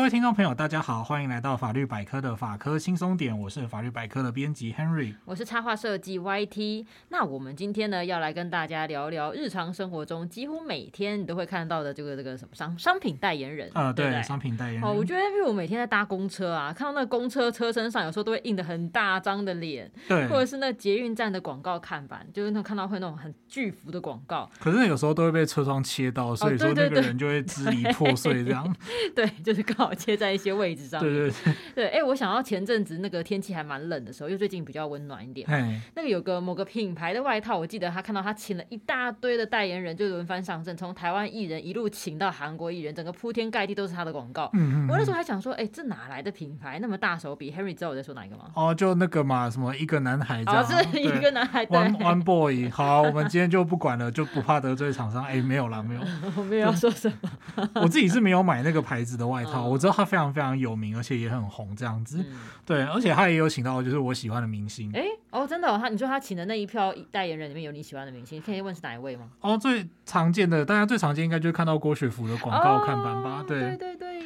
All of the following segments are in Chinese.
各位听众朋友，大家好，欢迎来到法律百科的法科轻松点，我是法律百科的编辑 Henry，我是插画设计 YT。那我们今天呢，要来跟大家聊聊日常生活中几乎每天你都会看到的这个这个什么商商品代言人啊、呃，对，商品代言人。哦，我觉得因为我每天在搭公车啊，看到那个公车车身上有时候都会印的很大张的脸，对，或者是那捷运站的广告看板，就是那看到会那种很巨幅的广告。可是有时候都会被车窗切到，所以说那个人就会支离破碎这样。哦、对，对，对，对，就是刚 好切在一些位置上。对对对，对，哎、欸，我想到前阵子那个天气还蛮冷的时候，因为最近比较温暖一点。那个有个某个品牌的外套，我记得他看到他请了一大堆的代言人，就轮番上阵，从台湾艺人一路请到韩国艺人，整个铺天盖地都是他的广告。嗯，嗯，嗯我那时候还想说，哎、欸，这哪来的品牌那么大手笔？Henry 知道我在说哪一个吗？哦，就那个嘛，什么一个男孩这样，哦、是一个男孩，One One Boy。好，我们今天就不管了，就不怕得罪厂商。哎、欸，没有啦，没有，我没有要说什么。我自己是没有买那个牌子的外套，我知道他非常非常有名，而且也很红这样子。嗯、对，而且他也有请到就是我喜欢的明星。哎、欸，哦，真的、哦，他你说他请的那一票代言人里面有你喜欢的明星，可以问是哪一位吗？哦，最常见的，大家最常见应该就是看到郭雪芙的广告看板吧？哦、对对对对，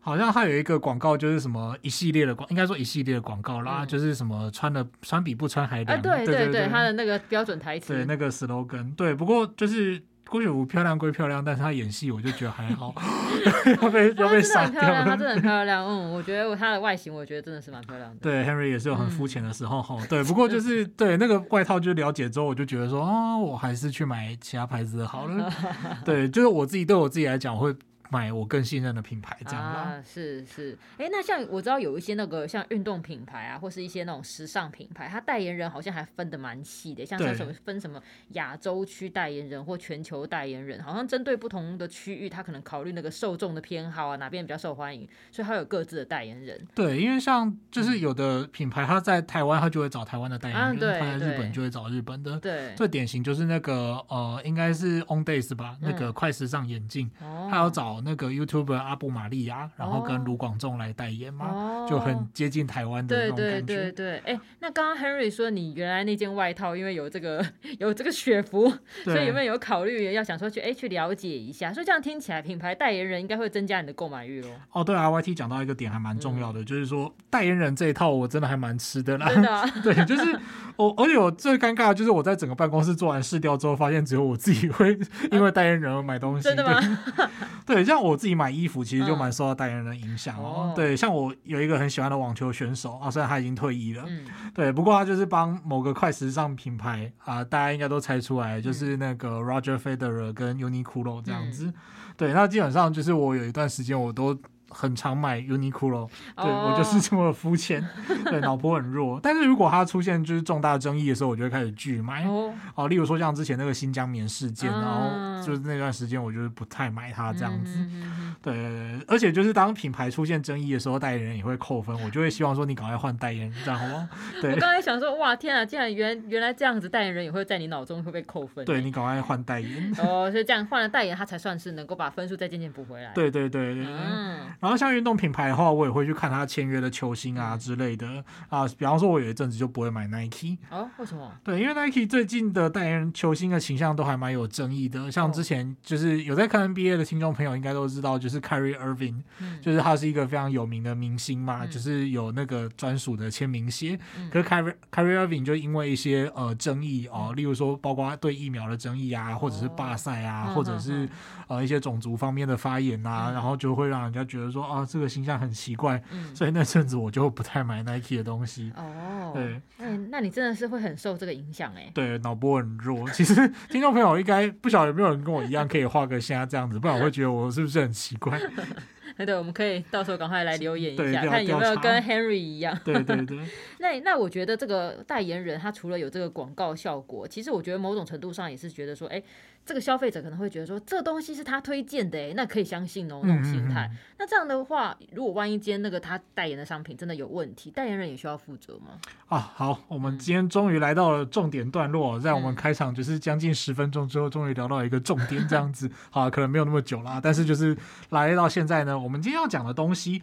好像还有一个广告就是什么一系列的广，应该说一系列的广告啦，嗯、就是什么穿的穿比不穿还凉。啊，对对对，他的那个标准台词，对那个 slogan，对，不过就是。郭雪芙漂亮归漂亮，但是她演戏我就觉得还好，要被要被杀掉了。她真的很漂 亮，嗯，我觉得她的外形，我觉得真的是蛮漂亮的。对，Henry 也是有很肤浅的时候哈。嗯、对，不过就是 对那个外套就了解之后，我就觉得说啊、哦，我还是去买其他牌子的好了。对，就是我自己对我自己来讲会。买我更信任的品牌，这样啊，是是，哎、欸，那像我知道有一些那个像运动品牌啊，或是一些那种时尚品牌，它代言人好像还分的蛮细的，像像什么分什么亚洲区代言人或全球代言人，好像针对不同的区域，它可能考虑那个受众的偏好啊，哪边比较受欢迎，所以它有各自的代言人。对，因为像就是有的品牌，它在台湾它就会找台湾的代言人，啊、对它在日本就会找日本的。对，最典型就是那个呃，应该是 On Days 吧，嗯、那个快时尚眼镜，它要找那个 YouTuber。阿布玛利亚，然后跟卢广仲来代言嘛，哦、就很接近台湾的那种感觉。对对对对，哎，那刚刚 Henry 说你原来那件外套，因为有这个 有这个雪服，所以有没有有考虑要想说去哎去了解一下？所以这样听起来，品牌代言人应该会增加你的购买欲哦。哦，对啊，YT 讲到一个点还蛮重要的，嗯、就是说代言人这一套我真的还蛮吃的啦。真的、啊，对，就是我，而且我最尴尬的就是我在整个办公室做完试调之后，发现只有我自己会 因为代言人而买东西。真的吗？对，像我自己买衣服，其实就蛮受到代言人的影响哦。嗯、对，像我有一个很喜欢的网球选手啊，虽然他已经退役了，嗯、对，不过他就是帮某个快时尚品牌啊，大家应该都猜出来，就是那个 Roger Federer 跟 Uniqlo 这样子。嗯、对，那基本上就是我有一段时间我都。很常买 Uniqlo，对、oh. 我就是这么肤浅，对，脑波很弱。但是如果它出现就是重大争议的时候，我就会开始拒买。哦，oh. 例如说像之前那个新疆棉事件，uh. 然后就是那段时间我就是不太买它这样子。Mm. 对，而且就是当品牌出现争议的时候，代言人也会扣分，我就会希望说你赶快换代言人，这样好吗？对，我刚才想说，哇，天啊，竟然原原来这样子代言人也会在你脑中会被扣分。对，你赶快换代言。哦，所以这样换了代言，他才算是能够把分数再渐渐补回来。对对对对。嗯。然后像运动品牌的话，我也会去看他签约的球星啊之类的。啊。比方说，我有一阵子就不会买 Nike 哦，为什么？对，因为 Nike 最近的代言人球星的形象都还蛮有争议的。像之前就是有在看 NBA 的听众朋友应该都知道，就是 Kyrie Irving，嗯，就是他是一个非常有名的明星嘛，嗯，就是有那个专属的签名鞋。嗯，可是 Kyrie Kyrie Irving 就因为一些呃争议哦，例如说包括对疫苗的争议啊，或者是罢赛啊，哦，或者是呃一些种族方面的发言啊，嗯，然后就会让人家觉得说啊，这个形象。很奇怪，嗯、所以那阵子我就不太买 Nike 的东西。哦，对，嗯，那你真的是会很受这个影响哎。对，脑波很弱。其实听众朋友应该不晓得有没有人跟我一样可以画个虾这样子，不然我会觉得我是不是很奇怪。对 对，我们可以到时候赶快来留言一下，看有没有跟 Henry 一样。对对对。那那我觉得这个代言人他除了有这个广告效果，其实我觉得某种程度上也是觉得说，哎。这个消费者可能会觉得说，这东西是他推荐的，哎，那可以相信哦，那种心态。嗯嗯嗯，那这样的话，如果万一今天那个他代言的商品真的有问题，代言人也需要负责吗？啊，好，我们今天终于来到了重点段落，在我们开场就是将近十分钟之后，终于聊到一个重点，这样子，好，可能没有那么久啦，但是就是来到现在呢，我们今天要讲的东西。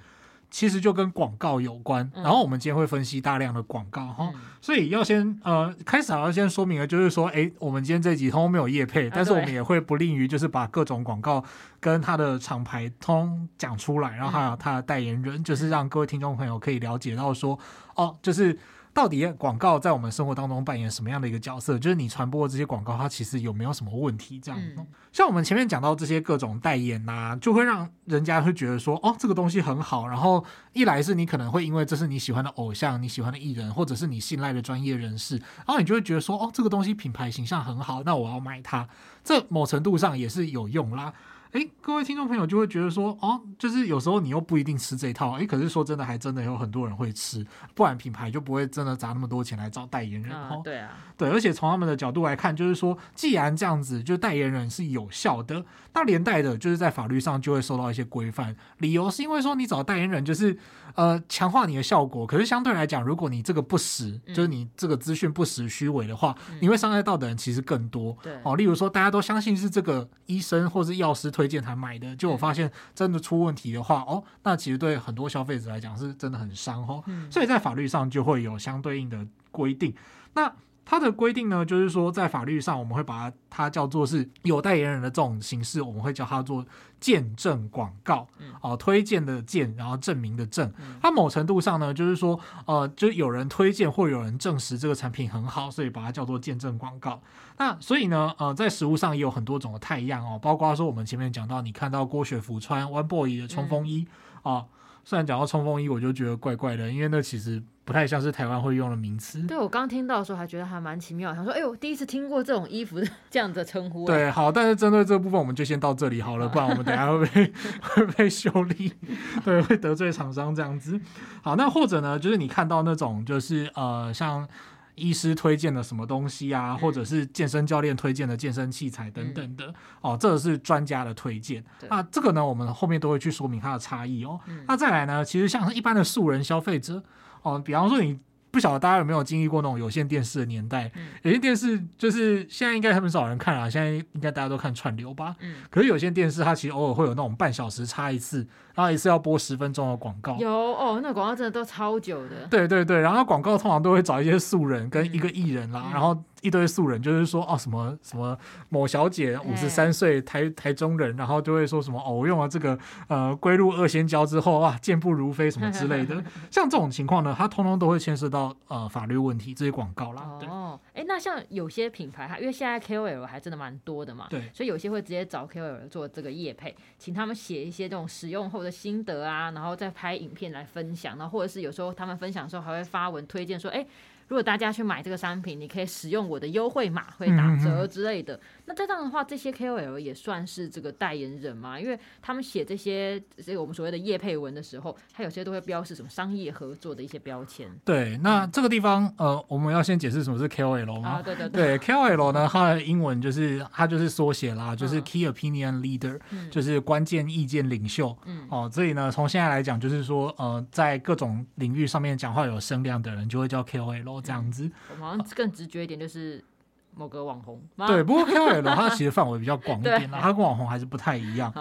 其实就跟广告有关。然后我们今天会分析大量的广告哈，嗯、所以要先呃开始要先说明了就是说，哎，我们今天这集通通没有业配，但是我们也会不吝于就是把各种广告跟它的厂牌通讲出来，然后还有它的代言人，就是让各位听众朋友可以了解到说，哦，就是。到底广告在我们生活当中扮演什么样的一个角色？就是你传播的这些广告，它其实有没有什么问题？这样，嗯、像我们前面讲到这些各种代言呐、啊，就会让人家会觉得说，哦，这个东西很好。然后一来是你可能会因为这是你喜欢的偶像、你喜欢的艺人，或者是你信赖的专业人士，然后你就会觉得说，哦，这个东西品牌形象很好，那我要买它。这某程度上也是有用啦。诶，各位听众朋友就会觉得说，哦，就是有时候你又不一定吃这一套，诶，可是说真的，还真的有很多人会吃，不然品牌就不会真的砸那么多钱来找代言人。啊对啊，对，而且从他们的角度来看，就是说，既然这样子，就代言人是有效的，那连带的就是在法律上就会受到一些规范。理由是因为说你找代言人就是。呃，强化你的效果，可是相对来讲，如果你这个不实，嗯、就是你这个资讯不实、虚伪的话，嗯、你会伤害到的人其实更多。对，哦，例如说大家都相信是这个医生或是药师推荐才买的，结果发现真的出问题的话，哦，那其实对很多消费者来讲是真的很伤哦。嗯、所以在法律上就会有相对应的规定。那它的规定呢，就是说在法律上，我们会把它，它叫做是有代言人的这种形式，我们会叫它做见证广告，哦，推荐的荐，然后证明的证。它某程度上呢，就是说，呃，就有人推荐或有人证实这个产品很好，所以把它叫做见证广告。那所以呢，呃，在实物上也有很多种的太样哦，包括说我们前面讲到，你看到郭雪芙穿 One Boy 的冲锋衣啊。虽然讲到冲锋衣，我就觉得怪怪的，因为那其实不太像是台湾会用的名词。对，我刚听到的时候还觉得还蛮奇妙，想说，哎呦，第一次听过这种衣服这样的称呼。对，好，但是针对这部分，我们就先到这里好了，不然我们等下会被 会被修理，对，会得罪厂商这样子。好，那或者呢，就是你看到那种，就是呃，像。医师推荐的什么东西啊，或者是健身教练推荐的健身器材等等的、嗯、哦，这个是专家的推荐。对那这个呢，我们后面都会去说明它的差异哦。嗯、那再来呢，其实像是一般的素人消费者哦，比方说你。不晓得大家有没有经历过那种有线电视的年代？嗯、有线电视就是现在应该很少人看了，现在应该大家都看串流吧。嗯、可是有线电视它其实偶尔会有那种半小时插一次，然后一次要播十分钟的广告。有哦，那广告真的都超久的。对对对，然后广告通常都会找一些素人跟一个艺人啦，嗯、然后。一堆素人就是说哦什么什么某小姐五十三岁台台中人，然后就会说什么哦我用了这个呃龟鹿二仙胶之后哇健步如飞什么之类的，像这种情况呢，它通通都会牵涉到呃法律问题这些广告啦。哦，哎，那像有些品牌它因为现在 KOL 还真的蛮多的嘛，对，所以有些会直接找 KOL 做这个业配，请他们写一些这种使用后我的心得啊，然后再拍影片来分享，然后或者是有时候他们分享的时候还会发文推荐说哎。如果大家去买这个商品，你可以使用我的优惠码，会打折之类的。嗯嗯那这样的话，这些 KOL 也算是这个代言人嘛？因为他们写这些这个我们所谓的业配文的时候，他有些都会标示什么商业合作的一些标签。对，那这个地方呃，我们要先解释什么是 KOL 吗？啊，对对对。对，KOL 呢，它的英文就是它就是缩写啦，就是 Key Opinion Leader，嗯，就是关键意见领袖。嗯。哦，所以呢，从现在来讲，就是说呃，在各种领域上面讲话有声量的人，就会叫 KOL 这样子。嗯，我们好像更直觉一点就是。某个网红，对，不过 KOL 它其实 范围比较广一点啦，它跟网红还是不太一样。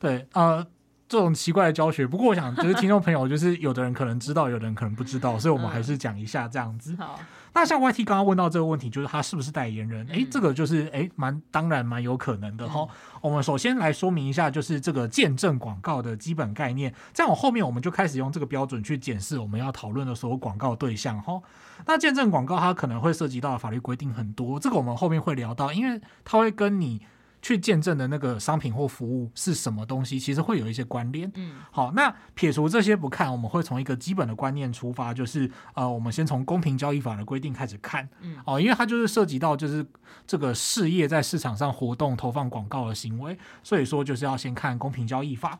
对，呃，这种奇怪的教学，不过我想就是听众朋友，就是有的人可能知道，有的人可能不知道，所以我们还是讲一下这样子。好。那像 YT 刚刚问到这个问题，就是他是不是代言人？哎，这个就是哎，蛮当然蛮有可能的哈。我们首先来说明一下，就是这个见证广告的基本概念。这样我后面我们就开始用这个标准去检视我们要讨论的所有广告对象哈。那见证广告它可能会涉及到的法律规定很多，这个我们后面会聊到，因为它会跟你。去见证的那个商品或服务是什么东西，其实会有一些关联。嗯，好，那撇除这些不看，我们会从一个基本的观念出发，就是呃，我们先从公平交易法的规定开始看。嗯，哦，因为它就是涉及到就是这个事业在市场上活动投放广告的行为，所以说就是要先看公平交易法。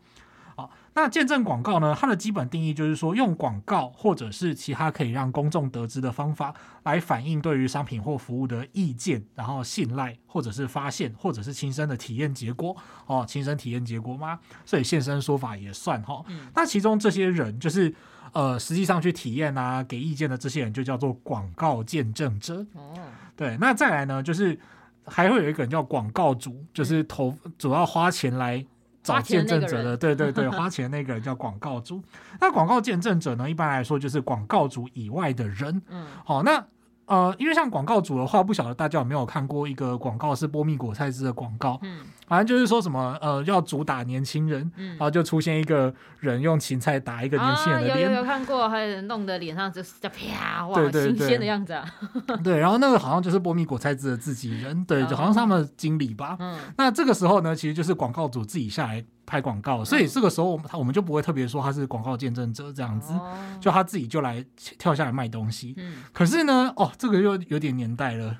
那见证广告呢？它的基本定义就是说，用广告或者是其他可以让公众得知的方法，来反映对于商品或服务的意见，然后信赖，或者是发现，或者是亲身的体验结果。哦，亲身体验结果吗？所以现身说法也算哈。嗯、那其中这些人，就是呃，实际上去体验啊，给意见的这些人，就叫做广告见证者。哦，对。那再来呢，就是还会有一个人叫广告主，就是投主要花钱来。找见证者的，对对对，花钱那个人叫广告主。那广告见证者呢，一般来说就是广告主以外的人。嗯，好，那。呃，因为像广告主的话，不晓得大家有没有看过一个广告是波蜜果菜汁的广告，嗯，反正就是说什么呃要主打年轻人，嗯，然后就出现一个人用芹菜打一个年轻人的脸，啊，有有有看过，还有人弄得脸上就是叫啪哇，对对对，新鲜的样子啊，对，然后那个好像就是波米果菜汁的自己人，对，就好像是他们的经理吧，嗯，那这个时候呢，其实就是广告主自己下来。拍广告，所以这个时候他我们就不会特别说他是广告见证者这样子，就他自己就来跳下来卖东西。可是呢，哦，这个又有点年代了。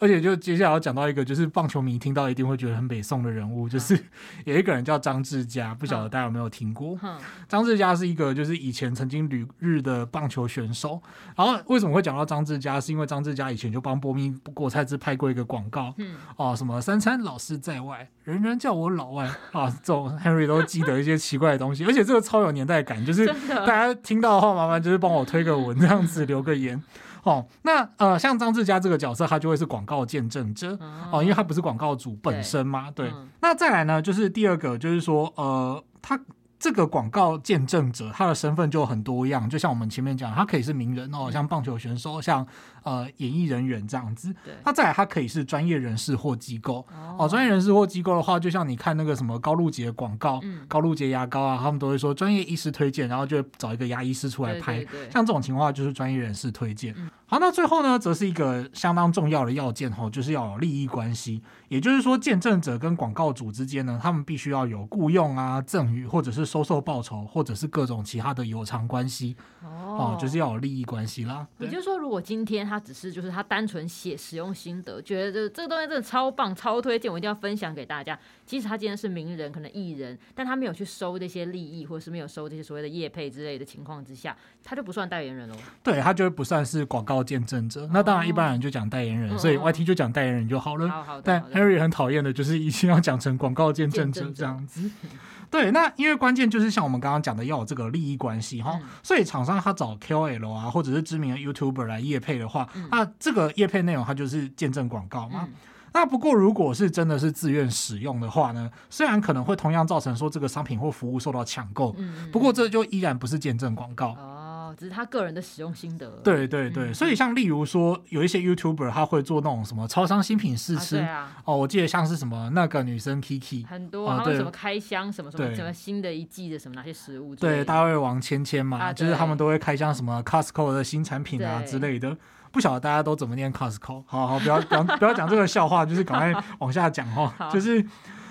而且就接下来要讲到一个，就是棒球迷听到一定会觉得很北宋的人物，就是 有一个人叫张志佳，不晓得大家有没有听过？张志佳是一个就是以前曾经旅日的棒球选手。然后为什么会讲到张志佳？是因为张志佳以前就帮波蜜果菜汁拍过一个广告，哦，什么三餐老是在外，人人叫我老外啊，这种 Henry 都记得一些奇怪的东西，而且这个超有年代感，就是大家听到的话，麻烦就是帮我推个文，这样子留个言。哦，那呃，像张志佳这个角色，他就会是广告见证者哦，因为他不是广告主本身嘛。对，那再来呢，就是第二个，就是说呃，他。这个广告见证者，他的身份就很多样，就像我们前面讲，他可以是名人哦，像棒球选手，像呃演艺人员这样子。对。那再来，他可以是专业人士或机构哦，哦。专业人士或机构的话，就像你看那个什么高露洁广告，嗯、高露洁牙膏啊，他们都会说专业医师推荐，然后就找一个牙医师出来拍。像这种情况就是专业人士推荐。嗯、好，那最后呢，则是一个相当重要的要件哈，就是要有利益关系。也就是说，见证者跟广告主之间呢，他们必须要有雇佣啊、赠与，或者是收受报酬，或者是各种其他的有偿关系。哦，就是要有利益关系啦。也就是说，如果今天他只是就是他单纯写使用心得，觉得这这个东西真的超棒、超推荐，我一定要分享给大家。即使他今天是名人，可能艺人，但他没有去收这些利益，或者是没有收这些所谓的业配之类的情况之下，他就不算代言人喽。对，他就不算是广告见证者。那当然，一般人就讲代言人，哦、所以 YT 就讲代言人就好了。但 Harry 很讨厌的就是一定要讲成广告见证者这样子。对，那因为关键就是像我们刚刚讲的，要有这个利益关系哈。嗯、所以厂商他找 KOL 啊，或者是知名的 YouTuber 来业配的话，嗯、那这个业配内容它就是见证广告嘛。嗯那不过，如果是真的是自愿使用的话呢，虽然可能会同样造成说这个商品或服务受到抢购，不过这就依然不是见证广告哦，只是他个人的使用心得。对对对，所以像例如说，有一些 YouTuber 他会做那种什么超商新品试吃哦，我记得像是什么那个女生 Kiki 很多，然后什么开箱什么什么什么新的一季的什么哪些食物，对，大胃王芊芊嘛，就是他们都会开箱什么 Costco 的新产品啊之类的。不晓得大家都怎么念 Costco，好好不要不要不要讲这个笑话，就是赶快往下讲哈。好。就是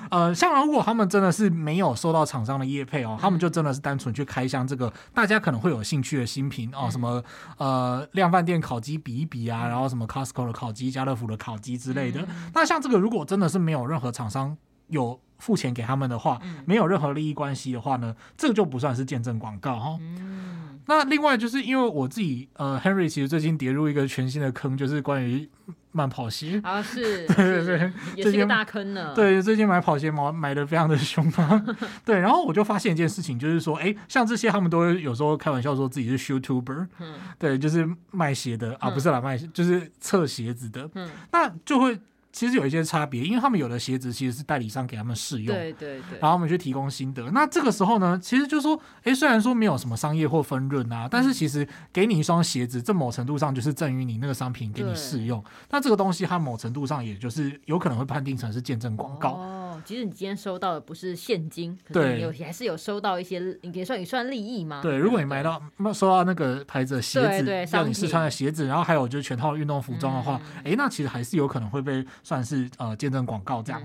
呃，像如果他们真的是没有收到厂商的业配哦，嗯、他们就真的是单纯去开箱这个大家可能会有兴趣的新品哦，什么呃量贩店烤鸡比一比啊，然后什么 Costco 的烤鸡、家乐福的烤鸡之类的。嗯、那像这个如果真的是没有任何厂商有付钱给他们的话，嗯、没有任何利益关系的话呢，这个就不算是见证广告哈。嗯。那另外就是因为我自己，呃，Henry 其实最近跌入一个全新的坑，就是关于慢跑鞋啊，是，对对对，也是个大坑呢。对，最近买跑鞋买买的非常的凶啊。对，然后我就发现一件事情，就是说，哎，像这些他们都有时候开玩笑说自己是 YouTuber，嗯，对，就是卖鞋的啊，不是啦，卖就是测鞋子的，嗯，那就会。其实有一些差别，因为他们有的鞋子其实是代理商给他们试用，对对对，然后我们去提供心得。那这个时候呢，其实就是说，哎，虽然说没有什么商业或分润啊，但是其实给你一双鞋子，这某程度上就是赠予你那个商品给你试用。那这个东西它某程度上也就是有可能会判定成是见证广告。哦，其实你今天收到的不是现金，对，有还是有收到一些，你可以算也算利益吗？对，如果你买到收到那个牌子的鞋子，让你试穿的鞋子，然后还有就是全套运动服装的话，哎、嗯，那其实还是有可能会被。算是呃见证广告这样，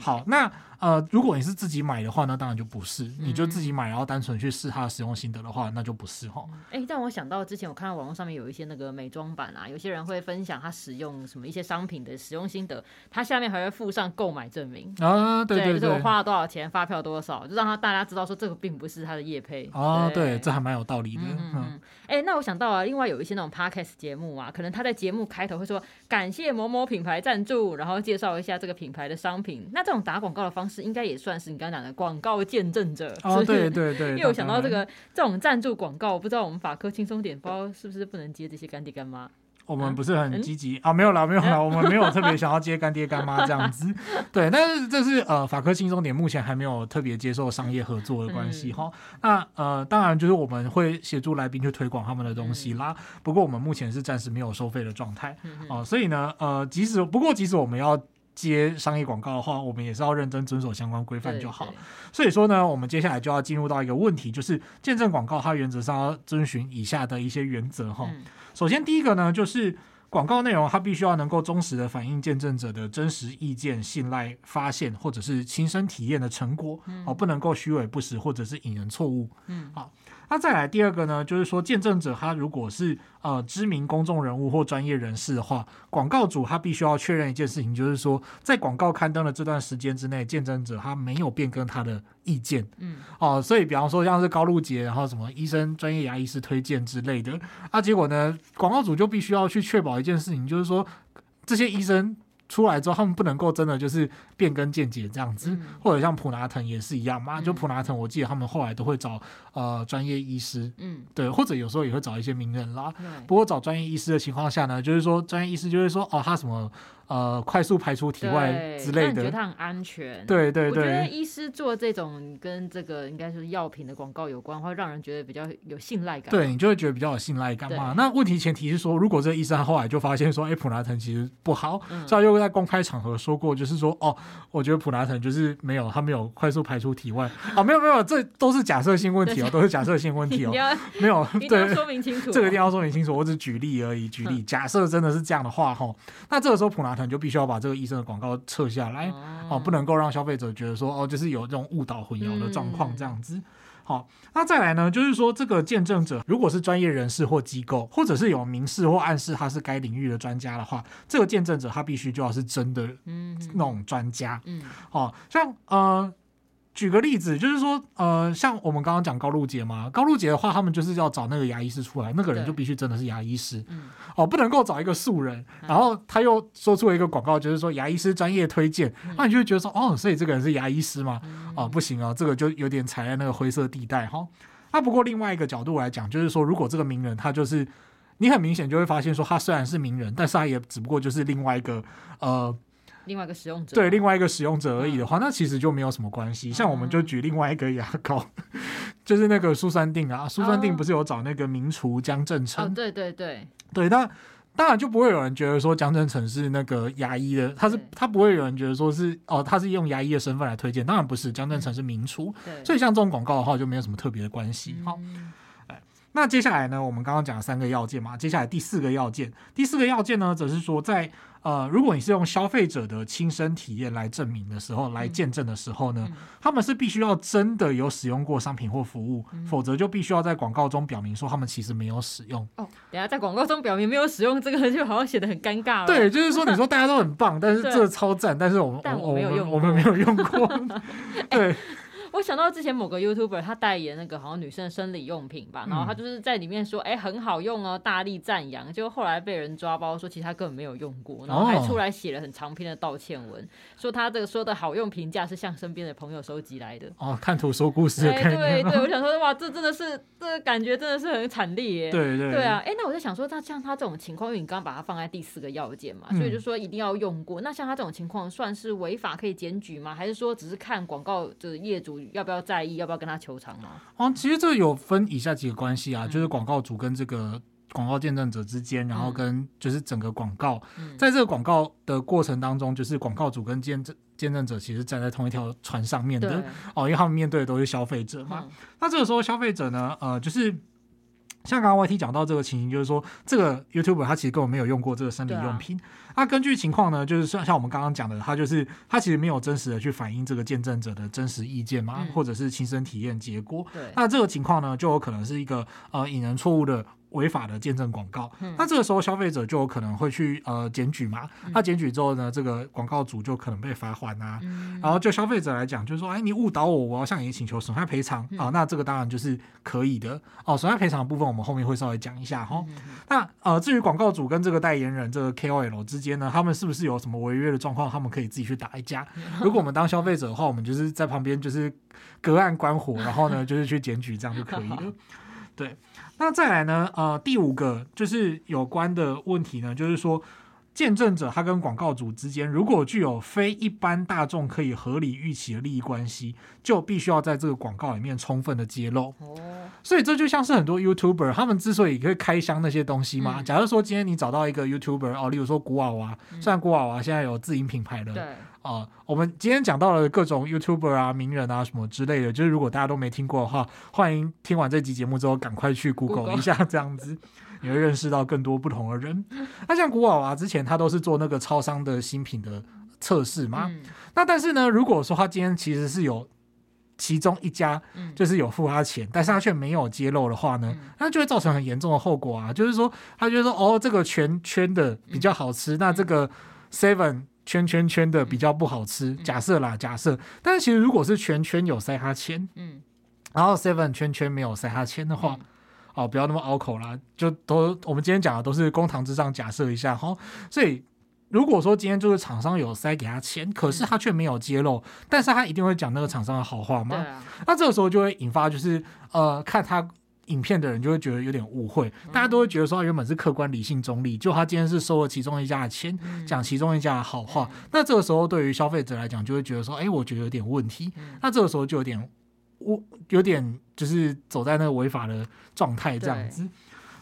好，那呃如果你是自己买的话，那当然就不是，你就自己买然后单纯去试它的使用心得的话，那就不是哈。哎、欸，但我想到之前我看到网络上面有一些那个美妆版啊，有些人会分享他使用什么一些商品的使用心得，他下面还会附上购买证明。啊，对对对，对，就是我花了多少钱，发票多少，就让他大家知道说这个并不是他的业配。啊，对，这还蛮有道理的。嗯，嗯，嗯，哎、欸，那我想到啊，另外有一些那种 podcast 节目啊，可能他在节目开头会说感谢某某品牌赞助，然后介绍一下这个品牌的商品，那这种打广告的方式应该也算是你刚刚讲的广告见证者。哦，对对对。因为我想到这个这种赞助广告，我不知道我们法科轻松点，不知道是不是不能接这些干爹干妈。我们不是很积极、嗯、啊，没有啦，没有啦，我们没有特别想要接干爹干妈这样子，对，但是这是呃法科轻松点目前还没有特别接受商业合作的关系哈、嗯。那呃当然就是我们会协助来宾去推广他们的东西啦，不过我们目前是暂时没有收费的状态哦，所以呢呃即使不过即使我们要接商业广告的话，我们也是要认真遵守相关规范就好。所以说呢，我们接下来就要进入到一个问题，就是见证广告它原则上要遵循以下的一些原则哈。首先第一个呢，就是广告内容它必须要能够忠实的反映见证者的真实意见、信赖、发现或者是亲身体验的成果，哦，不能够虚伪不实或者是引人错误。嗯，好。那再来第二个呢，就是说见证者他如果是呃知名公众人物或专业人士的话，广告主他必须要确认一件事情，就是说在广告刊登的这段时间之内，见证者他没有变更他的意见。嗯，哦，所以比方说像是高露洁，然后什么医生专业牙医师推荐之类的，啊，结果呢，广告主就必须要去确保一件事情，就是说这些医生。出来之后，他们不能够真的就是变更见解这样子，嗯、或者像普拿疼也是一样嘛。嗯、就普拿疼，我记得他们后来都会找呃专业医师，嗯，对，或者有时候也会找一些名人啦。不过找专业医师的情况下呢，就是说专业医师就会说哦，他什么。呃，快速排出体外之类的，觉得他很安全。对对对，我觉得医师做这种跟这个应该是药品的广告有关，会让人觉得比较有信赖感。对，你就会觉得比较有信赖感嘛。那问题前提是说，如果这个医生后来就发现说，哎，普拿疼其实不好，嗯、所以他又在公开场合说过，就是说，哦，我觉得普拿疼就是没有，他没有快速排出体外。啊，没有没有，这都是假设性问题哦，都是假设性问题哦。没有，对，说明清楚，这个一定要说明清楚。我只举例而已，举例，假设真的是这样的话，哈，那这个时候普拿。就必须要把这个医生的广告撤下来，哦，不能够让消费者觉得说，哦，就是有这种误导混淆的状况这样子。好，那再来呢，就是说这个见证者如果是专业人士或机构，或者是有明示或暗示他是该领域的专家的话，这个见证者他必须就要是真的那种专家。嗯，好像呃。举个例子，就是说，呃，像我们刚刚讲高露洁嘛，高露洁的话，他们就是要找那个牙医师出来，那个人就必须真的是牙医师，哦，不能够找一个素人，然后他又说出了一个广告，就是说牙医师专业推荐，那你就会觉得说，哦，所以这个人是牙医师吗？哦，不行啊，这个就有点踩在那个灰色地带哈。那不过另外一个角度来讲，就是说，如果这个名人他就是，你很明显就会发现说，他虽然是名人，但是他也只不过就是另外一个，呃。另外一个使用者。对另外一个使用者而已的话，嗯、那其实就没有什么关系。像我们就举另外一个牙膏，嗯、就是那个苏三定啊，苏三定不是有找那个名厨江振诚？哦，对对对。对，那当然就不会有人觉得说江振成是那个牙医的，他是他不会有人觉得说是哦，他是用牙医的身份来推荐，当然不是，江振成是名厨，所以像这种广告的话就没有什么特别的关系。好、嗯，那接下来呢，我们刚刚讲了三个要件嘛，接下来第四个要件，第四个要件呢，则是说在。呃，如果你是用消费者的亲身体验来证明的时候，来见证的时候呢，嗯、他们是必须要真的有使用过商品或服务，嗯、否则就必须要在广告中表明说他们其实没有使用。哦，等下在广告中表明没有使用，这个就好像显得很尴尬了。对，就是说你说大家都很棒，但是 这个超赞，但是我们但我没有用我，我们没有用过。对。我想到之前某个 YouTuber 他代言那个好像女生的生理用品吧，然后他就是在里面说，哎、欸，很好用哦，大力赞扬。结果后来被人抓包说，其实他根本没有用过，然后还出来写了很长篇的道歉文，说他这个说的好用评价是向身边的朋友收集来的。哦，看图说故事的。对对对，我 想说哇，这真的是这个感觉真的是很惨烈耶。对对对啊，哎、欸，那我在想说，那像他这种情况，因为你刚刚把它放在第四个要件嘛，所以就说一定要用过。嗯、那像他这种情况，算是违法可以检举吗？还是说只是看广告就是业主要不要在意？要不要跟他求偿吗？哦，其实这个有分以下几个关系啊，嗯、就是广告主跟这个广告见证者之间，然后跟就是整个广告，嗯、在这个广告的过程当中，就是广告主跟见证见证者其实站在同一条船上面的哦，因为他们面对的都是消费者嘛。嗯、那这个时候消费者呢，呃，就是。像刚刚 YT 讲到这个情形，就是说这个 YouTuber 他其实根本没有用过这个生理用品。那、啊、根据情况呢，就是像像我们刚刚讲的，他就是他其实没有真实的去反映这个见证者的真实意见嘛，嗯、或者是亲身体验结果。那这个情况呢，就有可能是一个呃引人错误的。违法的见证广告，嗯、那这个时候消费者就有可能会去呃检举嘛。那检举之后呢，这个广告主就可能被罚款啊。嗯、然后就消费者来讲，就是说，哎，你误导我，我要向你请求损害赔偿啊。那这个当然就是可以的哦。损害赔偿的部分，我们后面会稍微讲一下哈。那呃，至于广告主跟这个代言人这个 KOL 之间呢，他们是不是有什么违约的状况？他们可以自己去打一架。如果我们当消费者的话，我们就是在旁边就是隔岸观火，然后呢就是去检举，这样就可以了。对，那再来呢？呃，第五个就是有关的问题呢，就是说。见证者他跟广告主之间，如果具有非一般大众可以合理预期的利益关系，就必须要在这个广告里面充分的揭露。哦，所以这就像是很多 YouTuber 他们之所以可以开箱那些东西嘛。假如说今天你找到一个 YouTuber 哦，例如说古娃娃，虽然古娃娃现在有自营品牌了，对啊，我们今天讲到了各种 YouTuber 啊、名人啊什么之类的，就是如果大家都没听过的话，欢迎听完这集节目之后赶快去 Google 一下这样子。你会认识到更多不同的人。那像古娃娃之前，他都是做那个超商的新品的测试嘛。嗯、那但是呢，如果说他今天其实是有其中一家就是有付他钱，嗯、但是他却没有揭露的话呢，嗯、那就会造成很严重的后果啊。就是说，他就说哦，这个全圈的比较好吃，嗯、那这个 seven 圈圈圈的比较不好吃。嗯、假设啦，假设。但是其实如果是圈圈有塞他钱，嗯，然后 seven 圈圈没有塞他钱的话。嗯哦，不要那么拗口啦，就都我们今天讲的都是公堂之上假设一下哈。所以如果说今天就是厂商有塞给他钱，可是他却没有揭露，嗯、但是他一定会讲那个厂商的好话吗？啊、那这个时候就会引发就是呃，看他影片的人就会觉得有点误会，嗯、大家都会觉得说他原本是客观理性中立，就他今天是收了其中一家的钱，讲其中一家的好话，嗯、那这个时候对于消费者来讲就会觉得说，哎、欸，我觉得有点问题。嗯、那这个时候就有点。我有点就是走在那个违法的状态这样子，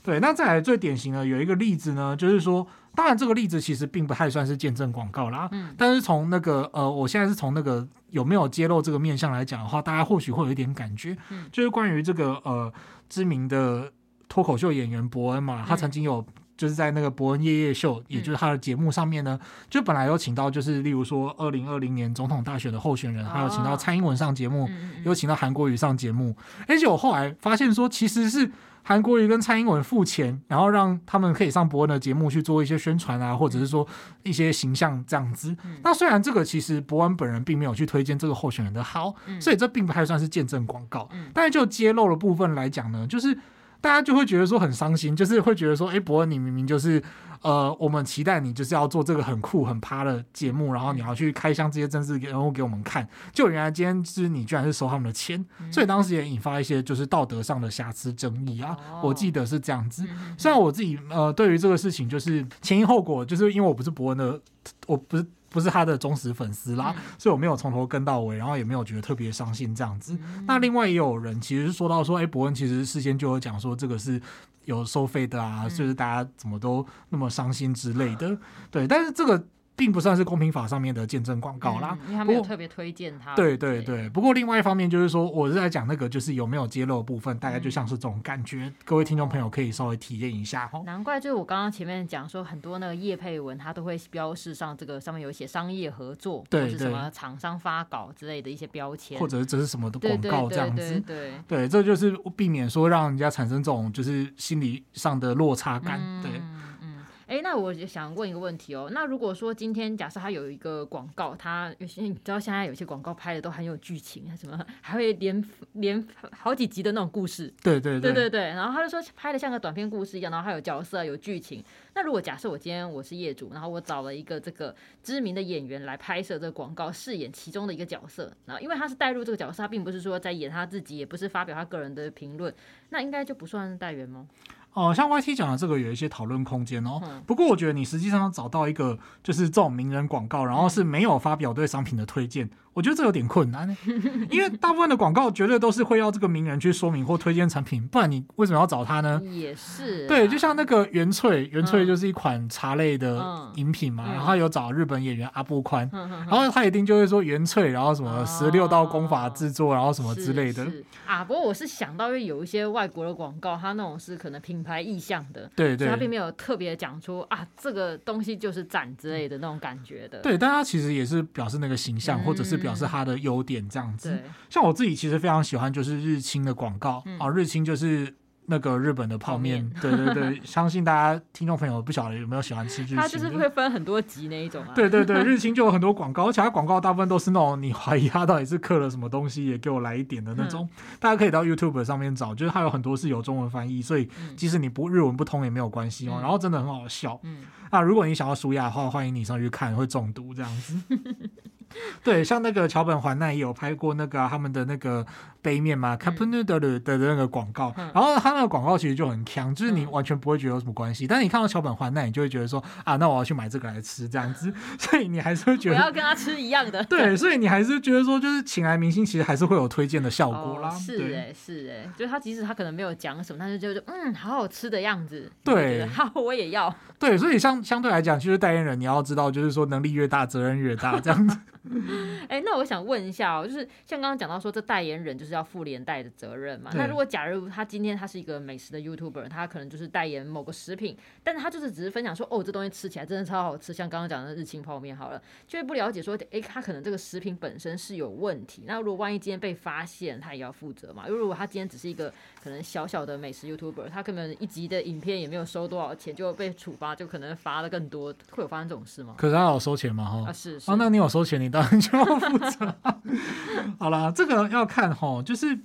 对。那再来最典型的有一个例子呢，就是说，当然这个例子其实并不太算是见证广告啦，嗯，但是从那个呃，我现在是从那个有没有揭露这个面相来讲的话，大家或许会有一点感觉，嗯，就是关于这个呃知名的脱口秀演员伯恩嘛，他曾经有。就是在那个伯恩夜夜秀，也就是他的节目上面呢，嗯、就本来有请到，就是例如说二零二零年总统大选的候选人，还有请到蔡英文上节目，有、哦、请到韩国瑜上节目。而且我后来发现说，其实是韩国瑜跟蔡英文付钱，然后让他们可以上伯恩的节目去做一些宣传啊，或者是说一些形象这样子。嗯、那虽然这个其实伯恩本人并没有去推荐这个候选人的好，嗯、所以这并不太算是见证广告。嗯、但是就揭露的部分来讲呢，就是。大家就会觉得说很伤心，就是会觉得说，哎，伯恩，你明明就是，呃，我们期待你就是要做这个很酷很趴的节目，然后你要去开箱这些政治人物给我们看，就原来今天是你居然是收他们的钱，所以当时也引发一些就是道德上的瑕疵争议啊。我记得是这样子，虽然我自己呃对于这个事情就是前因后果，就是因为我不是博恩的，我不是。不是他的忠实粉丝啦，嗯、所以我没有从头跟到尾，然后也没有觉得特别伤心这样子。嗯、那另外也有人其实说到说，哎、欸，博恩其实事先就有讲说这个是有收费的啊，就、嗯、是大家怎么都那么伤心之类的。对，但是这个。并不算是公平法上面的见证广告啦，嗯、因为他没有特别推荐他。对对对，不过另外一方面就是说，我是在讲那个就是有没有揭露的部分，大概就像是这种感觉，嗯、各位听众朋友可以稍微体验一下。难怪就是我刚刚前面讲说，很多那个叶配文，他都会标示上这个上面有写商业合作，对或者是什么厂商发稿之类的一些标签，或者这是什么的广告这样子。对对，这就是避免说让人家产生这种就是心理上的落差感。嗯、对。哎，那我就想问一个问题哦。那如果说今天假设他有一个广告，他有些你知道现在有些广告拍的都很有剧情啊，什么还会连连好几集的那种故事。对对对对对。然后他就说拍的像个短片故事一样，然后还有角色有剧情。那如果假设我今天我是业主，然后我找了一个这个知名的演员来拍摄这个广告，饰演其中的一个角色，然后因为他是带入这个角色，他并不是说在演他自己，也不是发表他个人的评论，那应该就不算代言吗？哦，像 YT 讲的这个有一些讨论空间哦。不过我觉得你实际上找到一个就是这种名人广告，然后是没有发表对商品的推荐。我觉得这有点困难，因为大部分的广告绝对都是会要这个名人去说明或推荐产品，不然你为什么要找他呢？也是，对，就像那个原萃，原萃就是一款茶类的饮品嘛，然后有找日本演员阿部宽，然后他一定就会说原萃，然后什么十六道功法制作，然后什么之类的。啊，不过我是想到，因为有一些外国的广告，它那种是可能品牌意向的，对对，他并没有特别讲出啊这个东西就是赞之类的那种感觉的。对，但他其实也是表示那个形象，或者是表示它的优。点这样子，对。像我自己其实非常喜欢，就是日清的广告、嗯、啊，日清就是那个日本的泡面，对对对，相信大家听众朋友不晓得有没有喜欢吃日清，它就是会分很多集那一种啊，对对对，日清就有很多广告，而且它广告大部分都是那种你怀疑它到底是刻了什么东西，也给我来一点的那种，嗯、大家可以到 YouTube 上面找，就是它有很多是有中文翻译，所以即使你不日文不通也没有关系哦，嗯、然后真的很好笑，嗯。啊，如果你想要舒压的话，欢迎你上去看，会中毒这样子。对，像那个桥本环奈也有拍过那个、他们的那个杯面嘛，Capnoodle 的那个广告，嗯、然后他那个广告其实就很强，就是你完全不会觉得有什么关系，嗯、但是你看到桥本环奈，你就会觉得说啊，那我要去买这个来吃这样子，所以你还是会觉得我要跟他吃一样的。对，所以你还是觉得说，就是请来明星其实还是会有推荐的效果啦。哦、是哎，是哎，就是他即使他可能没有讲什么，但是就就嗯，好好吃的样子。对，好，我也要。对，所以相相对来讲，其实代言人你要知道，就是说能力越大，责任越大这样子。哎，那我想问一下哦，就是像刚刚讲到说，这代言人就是要负连带的责任嘛？那如果假如他今天他是一个美食的 YouTuber，他可能就是代言某个食品，但是他就是只是分享说，哦，这东西吃起来真的超好吃，像刚刚讲的日清泡面好了，就会不了解说，哎，他可能这个食品本身是有问题。那如果万一今天被发现，他也要负责嘛？因为如果他今天只是一个可能小小的美食 YouTuber，他可能一集的影片也没有收多少钱，就被处罚，就可能罚的更多，会有发生这种事吗？可是他有收钱吗？哈，啊是是，啊，那你有收钱，你当然就要负责。好了，这个要看哈，就是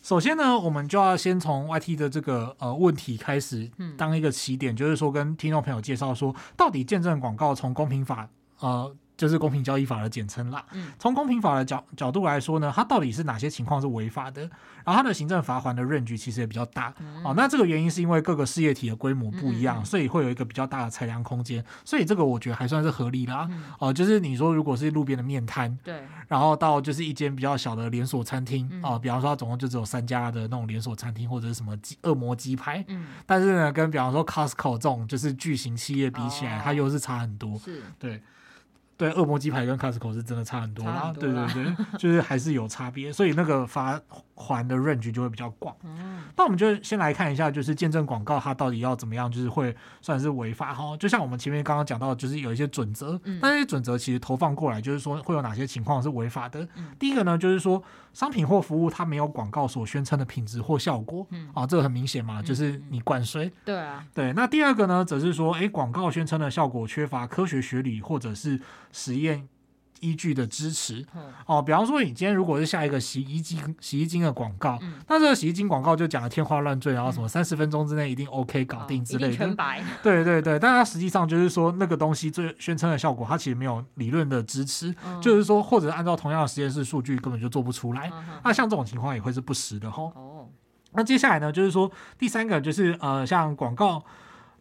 首先呢，我们就要先从 YT 的这个呃问题开始当一个起点，嗯、就是说跟听众朋友介绍说，到底见证广告从公平法呃。就是公平交易法的简称啦。从公平法的角角度来说呢，它到底是哪些情况是违法的？然后它的行政罚锾的 range 其实也比较大。哦，那这个原因是因为各个事业体的规模不一样，所以会有一个比较大的裁量空间。所以这个我觉得还算是合理啦。哦，就是你说如果是路边的面摊，对，然后到就是一间比较小的连锁餐厅，哦，比方说它总共就只有三家的那种连锁餐厅或者是什么鸡恶魔鸡排，但是呢，跟比方说 Costco 这种就是巨型企业比起来，它又是差很多。是，对。对，恶魔鸡排跟 Costco 是真的差很多啦，对对对，就是还是有差别，所以那个罚锾的 range 就会比较广。嗯，那我们就先来看一下，就是见证广告它到底要怎么样，就是会算是违法哈。就像我们前面刚刚讲到，就是有一些准则，嗯，那些准则其实投放过来，就是说会有哪些情况是违法的。嗯，第一个呢，就是说商品或服务它没有广告所宣称的品质或效果，嗯，啊，这个很明显嘛，就是你灌水。对啊，对。那第二个呢，则是说，哎，广告宣称的效果缺乏科学学理或者是实验依据的支持哦，比方说你今天如果是下一个洗衣机洗衣精的广告，嗯、那这个洗衣精广告就讲的天花乱坠，然后什么三十分钟之内一定 OK 搞定之类的。对对对，但它实际上就是说那个东西最宣称的效果，它其实没有理论的支持，嗯、就是说或者按照同样的实验室数据根本就做不出来。嗯、那像这种情况也会是不实的吼。哦，那接下来呢，就是说第三个就是呃，像广告。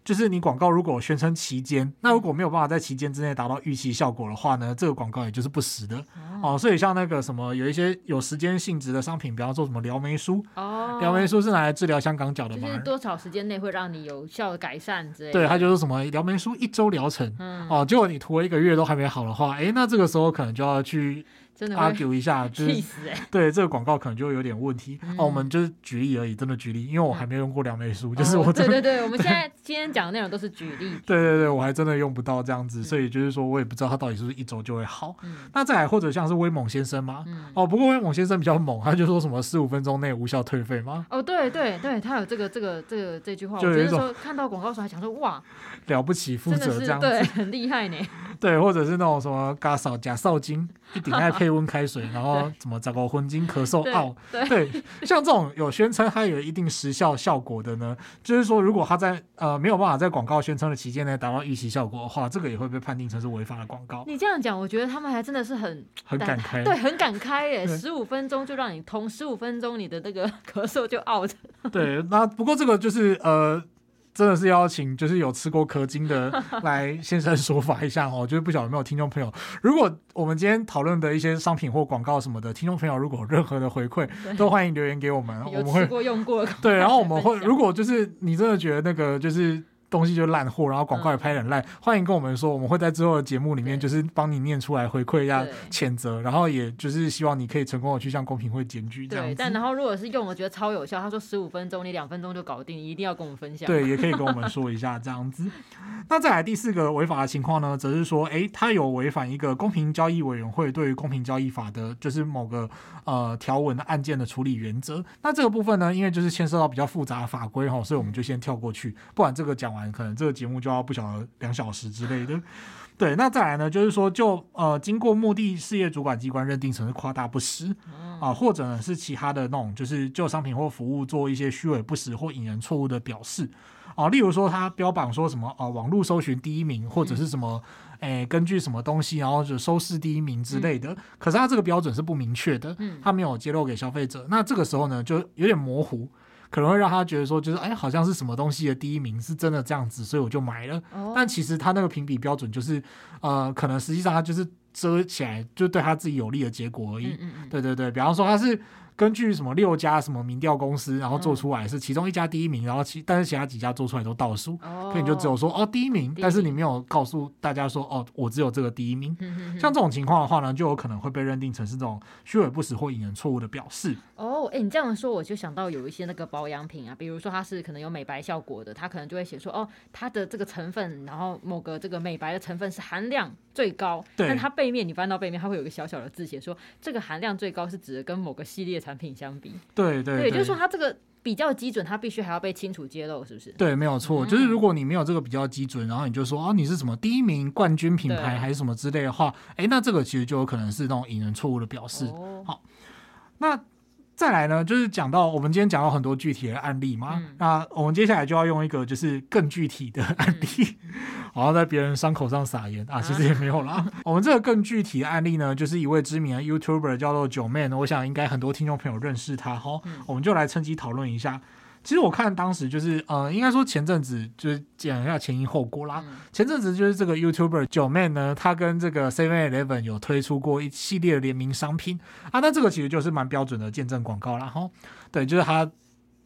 就是你广告如果宣称期间，那如果没有办法在期间之内达到预期效果的话呢，这个广告也就是不实的哦，哦。所以像那个什么有一些有时间性质的商品，比方说什么疗眉梳哦，疗眉梳是拿来治疗香港脚的吗？就是多少时间内会让你有效的改善之类的。对，它就是什么疗眉梳一周疗程，嗯、哦，结果你涂了一个月都还没好的话，哎，那这个时候可能就要去。真的 argue 一下，就是对这个广告可能就会有点问题。哦，我们就是举例而已，真的举例，因为我还没用过疗霉素，就是我对对对，我们现在 今天讲的内容都是举例。对对对，我还真的用不到这样子，所以就是说我也不知道它到底是不是一周就会好。那再来或者像是威猛先生嘛，哦，不过威猛先生比较猛，他就说什么十五分钟内无效退费吗？哦，对对对，他有这个这个这个这句话，我觉得说看到广告时候还想说哇，了不起，负责这样子，对，很厉害呢。对，或者是那种什么嘎少假少精，一顶爱配温开水，然后。怎么找个昏金咳嗽奥？对，像这种有宣称它有一定时效效果的呢，就是说如果它在呃没有办法在广告宣称的期间内达到预期效果的话，这个也会被判定成是违法的广告。你这样讲，我觉得他们还真的是很 很敢开，对，很敢开耶！十五分钟就让你通，十五分钟你的那个 咳嗽就 out。对，那不过这个就是呃。真的是邀请，就是有吃过氪金的 来现身说法一下哦。就是不晓得有没有听众朋友，如果我们今天讨论的一些商品或广告什么的，听众朋友如果有任何的回馈，都欢迎留言给我们，我们会过用过对，然后我们会如果就是你真的觉得那个就是。东西就烂货，然后广告也拍得很烂。嗯、欢迎跟我们说，我们会在之后的节目里面就是帮你念出来回馈一下谴责，然后也就是希望你可以成功的去向公平会检举这样子。对，但然后如果是用我觉得超有效，他说十五分钟你两分钟就搞定，你一定要跟我们分享。对，也可以跟我们说一下这样子。那再来第四个违法的情况呢，则是说，哎，他有违反一个公平交易委员会对于公平交易法的，就是某个呃条文的案件的处理原则。那这个部分呢，因为就是牵涉到比较复杂的法规哈，所以我们就先跳过去，不然这个讲完可能这个节目就要不晓得两小时之类的。对，那再来呢，就是说就呃经过目的事业主管机关认定成是夸大不实啊，或者呢是其他的那种，就是就商品或服务做一些虚伪不实或引人错误的表示。啊，例如说他标榜说什么啊，网络搜寻第一名，或者是什么，哎，根据什么东西，然后就收视第一名之类的。可是他这个标准是不明确的，他没有揭露给消费者。那这个时候呢，就有点模糊，可能会让他觉得说，就是哎，好像是什么东西的第一名是真的这样子，所以我就买了。但其实他那个评比标准就是，呃，可能实际上他就是遮起来，就对他自己有利的结果而已。对对对，比方说他是。根据什么六家什么民调公司，然后做出来是其中一家第一名，然后其但是其他几家做出来都倒数，所以你就只有说哦第一名，但是你没有告诉大家说哦我只有这个第一名。像这种情况的话呢，就有可能会被认定成是这种虚伪不实或引人错误的表示。哦，哎，你这样说我就想到有一些那个保养品啊，比如说它是可能有美白效果的，它可能就会写说哦它的这个成分，然后某个这个美白的成分是含量最高，但它背面你翻到背面，它会有一个小小的字写说这个含量最高是指的跟某个系列产品相比，对对对，就是说它这个比较基准，它必须还要被清楚揭露，是不是？对，没有错，就是如果你没有这个比较基准，然后你就说啊，你是什么第一名冠军品牌还是什么之类的话，哎，那这个其实就有可能是那种引人错误的表示。好，那。再来呢，就是讲到我们今天讲到很多具体的案例嘛，嗯、那我们接下来就要用一个就是更具体的案例，好像、嗯、在别人伤口上撒盐啊，其实也没有啦。啊、我们这个更具体的案例呢，就是一位知名的 YouTuber 叫做 Joeman，我想应该很多听众朋友认识他哈，嗯、我们就来趁机讨论一下。其实我看当时就是，呃，应该说前阵子就是讲一下前因后果啦。嗯、前阵子就是这个 YouTuber Joeman 呢，她跟这个 Seven Eleven 有推出过一系列的联名商品啊，那这个其实就是蛮标准的见证广告啦。哈。对，就是他。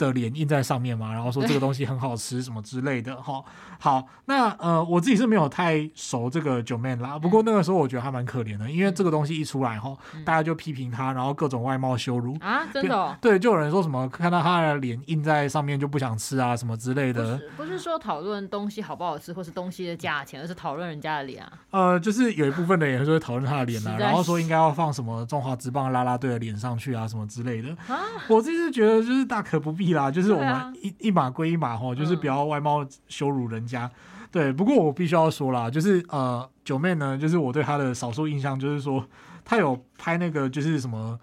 的脸印在上面嘛，然后说这个东西很好吃什么之类的哈。好，那呃我自己是没有太熟这个 Joeman 啦，不过那个时候我觉得他蛮可怜的，因为这个东西一出来哈，大家就批评他，然后各种外貌羞辱啊，真的、哦？对，就有人说什么看到他的脸印在上面就不想吃啊什么之类的。不是，说讨论东西好不好吃或是东西的价钱，而是讨论人家的脸啊。呃，就是有一部分的人会讨论他的脸啊，然后说应该要放什么中华职棒啦啦队的脸上去啊什么之类的。啊，我自己是觉得就是大可不必啦，就是我们。一一码归一码吼，就是不要外貌羞辱人家。嗯、对，不过我必须要说啦，就是呃，Joeman 呢，就是我对她的少数印象就是说，她有拍那个就是什么。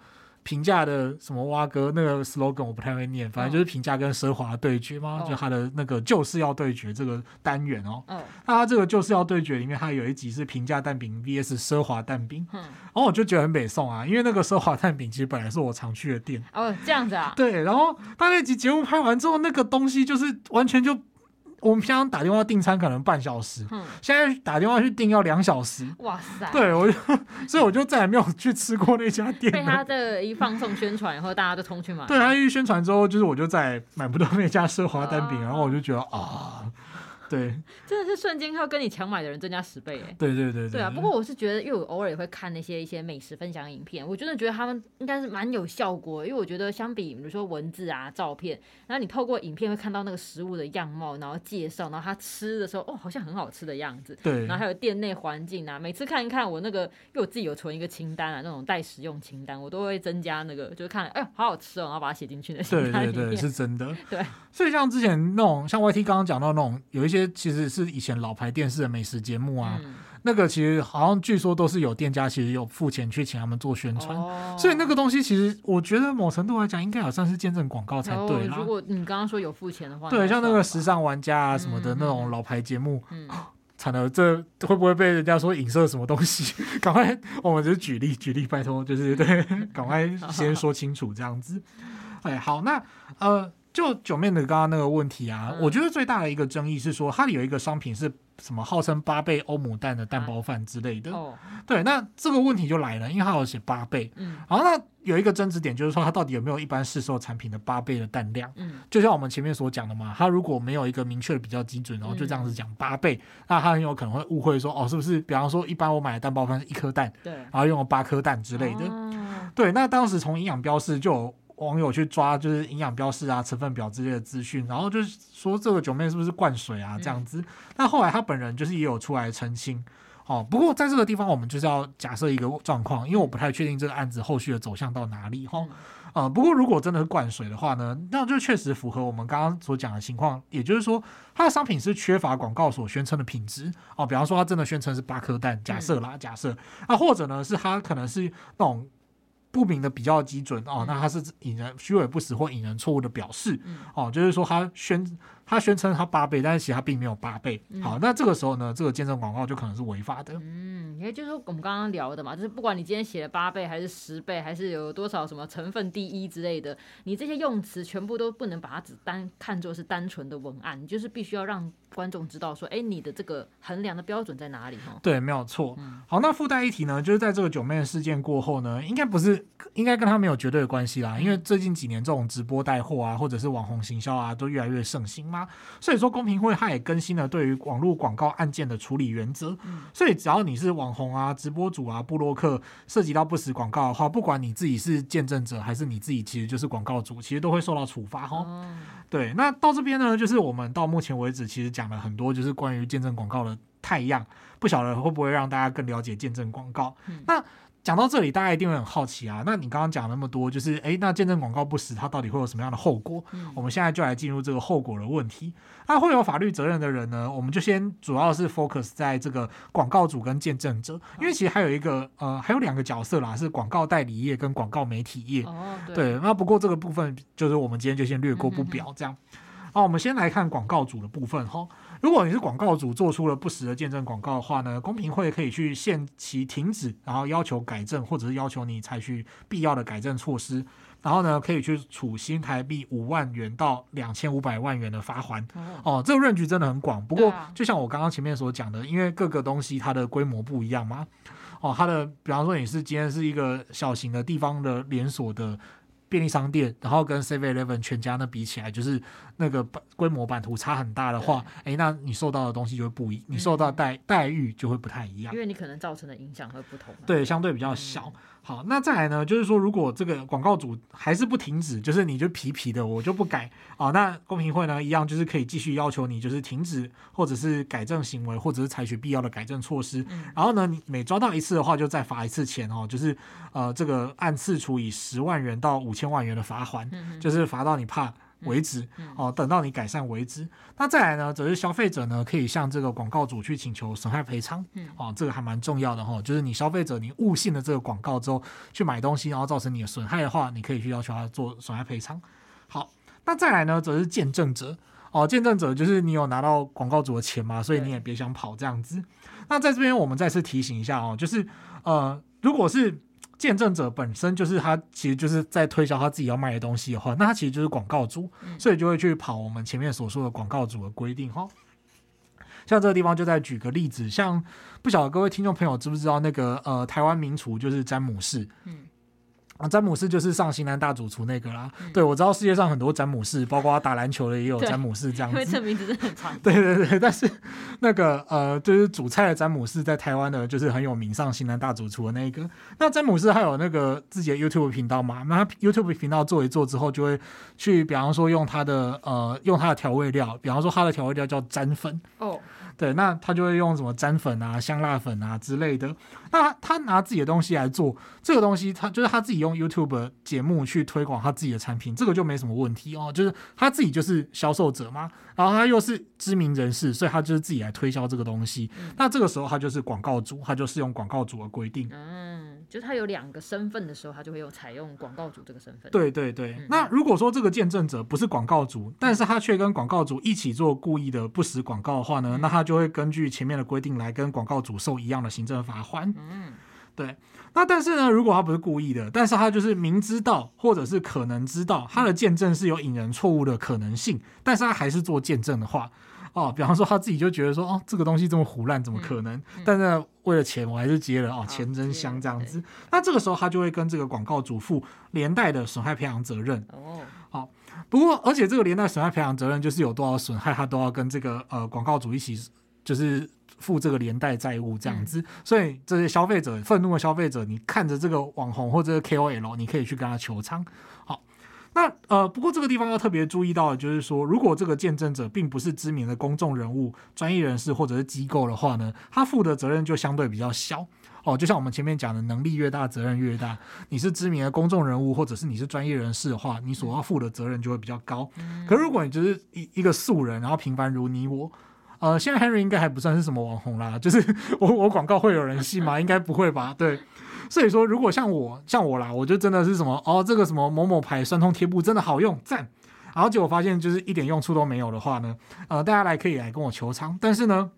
平价的什么蛙哥那个 slogan 我不太会念，反正就是平价跟奢华对决嘛，就他的那个就是要对决这个单元哦。那他这个就是要对决里面，他有一集是平价蛋饼 vs 奢华蛋饼。嗯然后我就觉得很北宋啊，因为那个奢华蛋饼其实本来是我常去的店。哦，这样子啊。对，然后他那集节目拍完之后，那个东西就是完全就。我们平常打电话订餐可能半小时，嗯、现在打电话去订要两小时。哇塞！对，我就 所以我就再也没有去吃过那家店。被他的一放送宣传以后，大家都冲去买。对，他一宣传之后，就是我就再也买不到那家奢华蛋饼，啊、然后我就觉得啊。对，真的是瞬间要跟你抢买的人增加十倍哎！对对对对，对啊！不过我是觉得，因为我偶尔也会看那些一些美食分享影片，我真的觉得他们应该是蛮有效果。因为我觉得相比比如说文字啊、照片，然后你透过影片会看到那个食物的样貌，然后介绍，然后他吃的时候哦，好像很好吃的样子。对。然后还有店内环境啊，每次看一看我那个，因为我自己有存一个清单啊，那种待食用清单，我都会增加那个，就是看哎呦好好吃哦，然后把它写进去的。对对对，是真的。对。所以像之前那种，像 YT 刚刚讲到那种，有一些其实是。以前老牌电视的美食节目啊，嗯、那个其实好像据说都是有店家其实有付钱去请他们做宣传，哦、所以那个东西其实我觉得某程度来讲应该也算是见证广告才对啦。如果你刚刚说有付钱的话，对，像那个时尚玩家啊什么的那种老牌节目，惨了，这会不会被人家说影射什么东西？赶快，我们只是举例举例，拜托，就是对，赶快先说清楚这样子。哎，好，那呃。就 Joeman 的刚刚那个问题啊，嗯、我觉得最大的一个争议是说，它里有一个商品是什么号称八倍欧姆蛋的蛋包饭之类的。啊哦、对，那这个问题就来了，因为它有写八倍。嗯。然后那有一个争执点就是说，它到底有没有一般市售产品的八倍的蛋量？嗯。就像我们前面所讲的嘛，它如果没有一个明确的比较基准，然后就这样子讲八倍，嗯、那它很有可能会误会说，哦，是不是？比方说，一般我买的蛋包饭是一颗蛋，对，然后用了八颗蛋之类的。哦、对，那当时从营养标示就有。网友去抓就是营养标示啊、成分表之类的资讯，然后就是说这个 Joeman 是不是灌水啊这样子？那、嗯、后来他本人就是也有出来澄清，哦，不过在这个地方我们就是要假设一个状况，因为我不太确定这个案子后续的走向到哪里哈。呃，不过如果真的是灌水的话呢，那就确实符合我们刚刚所讲的情况，也就是说它的商品是缺乏广告所宣称的品质哦。比方说它真的宣称是八颗蛋，假设啦，假设啊，或者呢是它可能是那种。不明的比较基准哦，那它是引人虚伪不实或引人错误的表示哦，就是说他宣他宣称他八倍，但是其实他并没有八倍。好，那这个时候呢，这个见证广告就可能是违法的。嗯，也就是我们刚刚聊的嘛，就是不管你今天写了八倍还是十倍，还是有多少什么成分第一之类的，你这些用词全部都不能把它只单看作是单纯的文案，你就是必须要让观众知道说，哎，你的这个衡量的标准在哪里？哈，对，没有错。好，那附带一提呢，就是在这个九妹的事件过后呢，应该不是，应该跟他没有绝对的关系啦，因为最近几年这种直播带货啊，或者是网红行销啊，都越来越盛行嘛。所以说，公平会它也更新了对于网络广告案件的处理原则。所以，只要你是网红啊、直播主啊、布洛克，涉及到不实广告的话，不管你自己是见证者还是你自己其实就是广告主，其实都会受到处罚哈。对，那到这边呢，就是我们到目前为止其实讲了很多，就是关于见证广告的太阳，不晓得会不会让大家更了解见证广告。那讲到这里，大家一定会很好奇啊。那你刚刚讲那么多，就是诶，那见证广告不实，它到底会有什么样的后果？嗯、我们现在就来进入这个后果的问题。那会有法律责任的人呢？我们就先主要是 focus 在这个广告主跟见证者，因为其实还有一个呃，还有两个角色啦，是广告代理业跟广告媒体业。哦，对。对，那不过这个部分就是我们今天就先略过不表，这样。好，我们先来看广告主的部分哈。如果你是广告主做出了不实的见证广告的话呢，公平会可以去限期停止，然后要求改正，或者是要求你采取必要的改正措施，然后呢可以去处新台币五万元到两千五百万元的罚锾。哦，这个 range 真的很广。不过就像我刚刚前面所讲的，因为各个东西它的规模不一样嘛。哦，它的比方说你是今天是一个小型的地方的连锁的。便利商店，然后跟 Seven Eleven 全家那比起来，就是那个规模版图差很大的话，哎，那你受到的东西就会不一，你受到待待遇就会不太一样，因为你可能造成的影响会不同。对，相对比较小。好，那再来呢，就是说，如果这个广告主还是不停止，就是你就皮皮的，我就不改啊，那公平会呢，一样就是可以继续要求你，就是停止或者是改正行为，或者是采取必要的改正措施。然后呢，你每抓到一次的话，就再罚一次钱哦，就是呃，这个按次处以十万元到五千万元的罚锾，就是罚到你怕。为止哦，等到你改善为止。那再来呢，则是消费者呢，可以向这个广告主去请求损害赔偿。哦，这个还蛮重要的哈，就是你消费者你误信了这个广告之后去买东西，然后造成你的损害的话，你可以去要求他做损害赔偿。好，那再来呢，则是见证者哦，见证者就是你有拿到广告主的钱嘛，所以你也别想跑这样子。那在这边我们再次提醒一下哦，就是呃，如果是。见证者本身就是他，其实就是在推销他自己要卖的东西的话，那他其实就是广告主，所以就会去跑我们前面所说的广告主的规定哈。像这个地方就再举个例子，像不晓得各位听众朋友知不知道那个呃台湾名厨就是詹姆士。啊，詹姆斯就是上型男大主厨那个啦。嗯、对，我知道世界上很多詹姆斯，包括打篮球的也有詹姆斯这样子。因为这名字真的很长。对对对，但是那个呃，就是主菜的詹姆斯在台湾的，就是很有名，上型男大主厨的那个。那詹姆斯还有那个自己的 YouTube 频道嘛？那他 YouTube 频道做一做之后，就会去，比方说用他的呃，用他的调味料，比方说他的调味料叫詹粉。哦。对，那他就会用什么沾粉啊、香辣粉啊之类的。那他，他拿自己的东西来做这个东西，他就是他自己用 YouTube 节目去推广他自己的产品，这个就没什么问题哦。就是他自己就是销售者嘛，然后他又是知名人士，所以他就是自己来推销这个东西。嗯、那这个时候他就是广告主，他就是用广告主的规定。嗯，就是他有两个身份的时候，他就会有采用广告主这个身份。对对对。嗯、那如果说这个见证者不是广告主，但是他却跟广告主一起做故意的不实广告的话呢，嗯、那他就会根据前面的规定来跟广告主受一样的行政罚锾。嗯，对。那但是呢，如果他不是故意的，但是他就是明知道或者是可能知道他的见证是有引人错误的可能性，但是他还是做见证的话，哦，比方说他自己就觉得说，哦，这个东西这么胡乱，怎么可能？嗯嗯、但是为了钱，我还是接了哦，钱真香这样子。那这个时候他就会跟这个广告主负连带的损害赔偿责任。哦，好。不过，而且这个连带损害赔偿责任就是有多少损害，他都要跟这个呃广告主一起，就是负这个连带债务这样子。嗯、所以这些消费者愤怒的消费者，你看着这个网红或者 KOL，你可以去跟他求偿。好，那呃，不过这个地方要特别注意到的就是说，如果这个见证者并不是知名的公众人物、专业人士或者是机构的话呢，他负的责任就相对比较小。哦，就像我们前面讲的，能力越大，责任越大。你是知名的公众人物，或者是你是专业人士的话，你所要负的责任就会比较高。可如果你只是一一个素人，然后平凡如你我，呃，现在 Henry 应该还不算是什么网红啦，就是 我我广告会有人信吗？应该不会吧？对，所以说如果像我像我啦，我就真的是什么哦，这个什么某某牌酸痛贴布真的好用，赞。然后结果发现就是一点用处都没有的话呢，呃，大家来可以来跟我求偿，但是呢，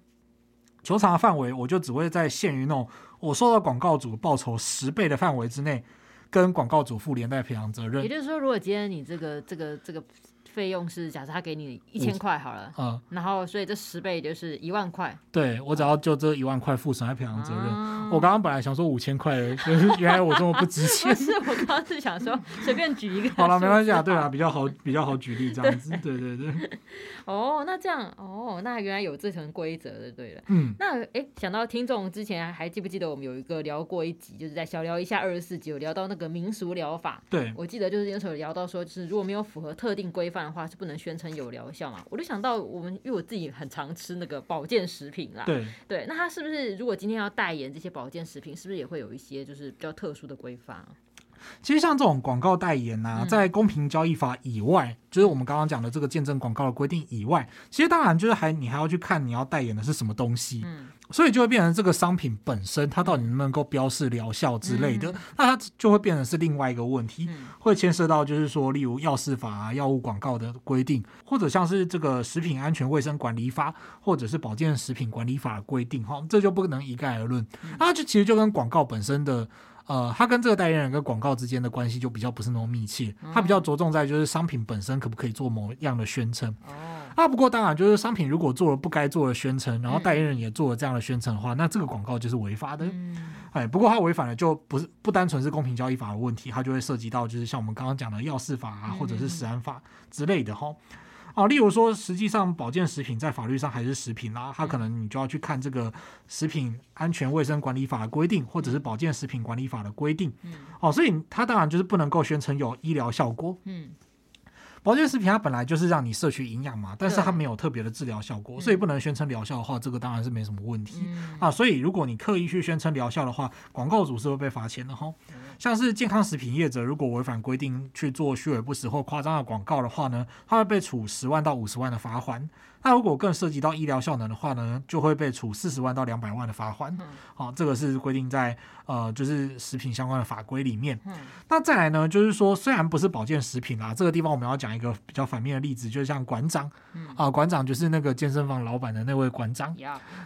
求偿的范围我就只会在限于那种我收到广告主报酬十倍的范围之内，跟广告主负连带赔偿责任。也就是说，如果今天你这个这个这个。费用是假设他给你一千块好了，嗯，然后所以这十倍就是一万块。对，我只要就这一万块负损害赔偿责任。啊、我刚刚本来想说五千块，就是原来我这么不值钱。不是，我刚刚是想说 随便举一个。好了，没关系啊，对啊，比较好，比较好举例这样子。对对对。哦，那这样哦，那原来有这层规则的，对了。嗯。那哎，想到听众之前还记不记得我们有一个聊过一集，就是在小聊一下二十四集，有聊到那个民俗疗法。对。我记得就是那时候聊到说，就是如果没有符合特定规范的话，是不能宣称有疗效嘛？我就想到我们，因为我自己很常吃那个保健食品啦。对对，那他是不是如果今天要代言这些保健食品，是不是也会有一些就是比较特殊的规范？其实像这种广告代言啊，在公平交易法以外，嗯、就是我们刚刚讲的这个见证广告的规定以外，其实当然就是还你还要去看你要代言的是什么东西，嗯、所以就会变成这个商品本身它到底能不能够标示疗效之类的，嗯、那它就会变成是另外一个问题，嗯、会牵涉到就是说，例如药事法啊、药物广告的规定，或者像是这个食品安全卫生管理法，或者是保健食品管理法的规定，哈，这就不能一概而论，那就其实就跟广告本身的。呃，他跟这个代言人跟广告之间的关系就比较不是那么密切，他比较着重在就是商品本身可不可以做某样的宣称。哦，啊，不过当然就是商品如果做了不该做的宣称，然后代言人也做了这样的宣称的话，那这个广告就是违法的。哎，不过他违反了就不是不单纯是公平交易法的问题，它就会涉及到就是像我们刚刚讲的药事法啊，或者是食安法之类的哈。啊，例如说，实际上保健食品在法律上还是食品啦，它可能你就要去看这个食品安全卫生管理法的规定，或者是保健食品管理法的规定。嗯，哦，所以它当然就是不能够宣称有医疗效果。嗯。保健食品它本来就是让你摄取营养嘛，但是它没有特别的治疗效果，所以不能宣称疗效的话，这个当然是没什么问题、嗯、啊。所以如果你刻意去宣称疗效的话，广告主是会被罚钱的哈。像是健康食品业者如果违反规定去做虚伪不实或夸张的广告的话呢，他会被处十万到五十万的罚锾。那如果更涉及到医疗效能的话呢，就会被处四十万到两百万的罚款。好，这个是规定在呃，就是食品相关的法规里面。那再来呢，就是说虽然不是保健食品啦，这个地方我们要讲一个比较反面的例子，就是像馆长啊，馆长就是那个健身房老板的那位馆长。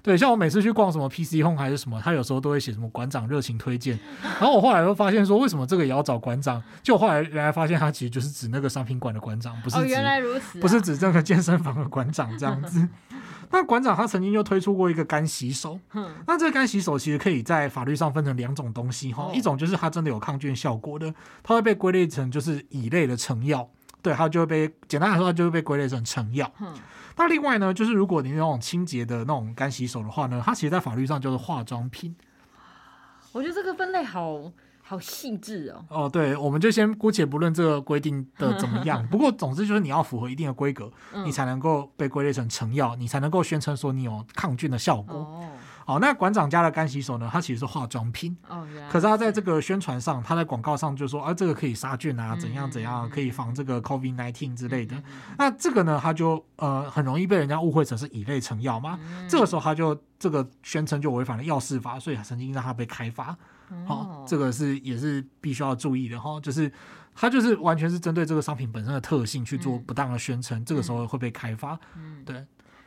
对，像我每次去逛什么 PC Home 还是什么，他有时候都会写什么馆长热情推荐。然后我后来又发现说，为什么这个也要找馆长？就后来原来发现他其实就是指那个商品馆的馆长，不是指不是指这个健身房的馆长。这样子，那馆长他曾经就推出过一个干洗手，那这个干洗手其实可以在法律上分成两种东西哈，一种就是它真的有抗菌效果的，它会被归类成就是乙类的成药，对，它就会被简单来说，它就会被归类成成药。那另外呢，就是如果你那种清洁的那种干洗手的话呢，它其实在法律上就是化妆品。我觉得这个分类好。好细致哦！哦，对，我们就先姑且不论这个规定的怎么样，不过总之就是你要符合一定的规格，嗯、你才能够被归类成成药，你才能够宣称说你有抗菌的效果。哦，哦，那馆长家的干洗手呢？它其实是化妆品。哦，可是它在这个宣传上，它在广告上就说啊，这个可以杀菌啊，怎样怎样，可以防这个 COVID nineteen 之类的。嗯、那这个呢，它就呃很容易被人家误会成是乙类成药嘛。嗯、这个时候它就这个宣称就违反了药事法，所以曾经让它被开罚。好、哦，这个是也是必须要注意的哈，就是它就是完全是针对这个商品本身的特性去做不当的宣称，嗯、这个时候会被开发。嗯，对。